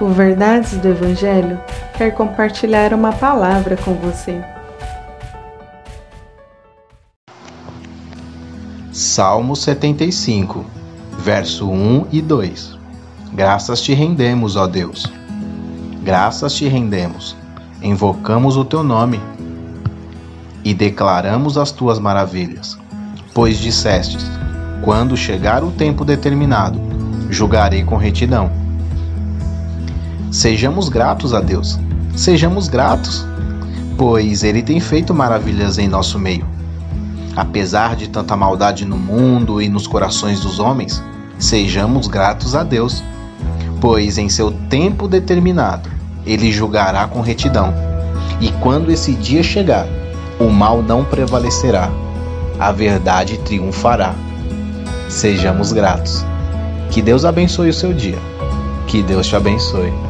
O Verdades do Evangelho quer compartilhar uma palavra com você. Salmo 75, verso 1 e 2 Graças te rendemos, ó Deus. Graças te rendemos. Invocamos o teu nome e declaramos as tuas maravilhas. Pois dissestes: Quando chegar o tempo determinado, julgarei com retidão. Sejamos gratos a Deus. Sejamos gratos, pois Ele tem feito maravilhas em nosso meio. Apesar de tanta maldade no mundo e nos corações dos homens, sejamos gratos a Deus, pois em seu tempo determinado Ele julgará com retidão. E quando esse dia chegar, o mal não prevalecerá, a verdade triunfará. Sejamos gratos. Que Deus abençoe o seu dia. Que Deus te abençoe.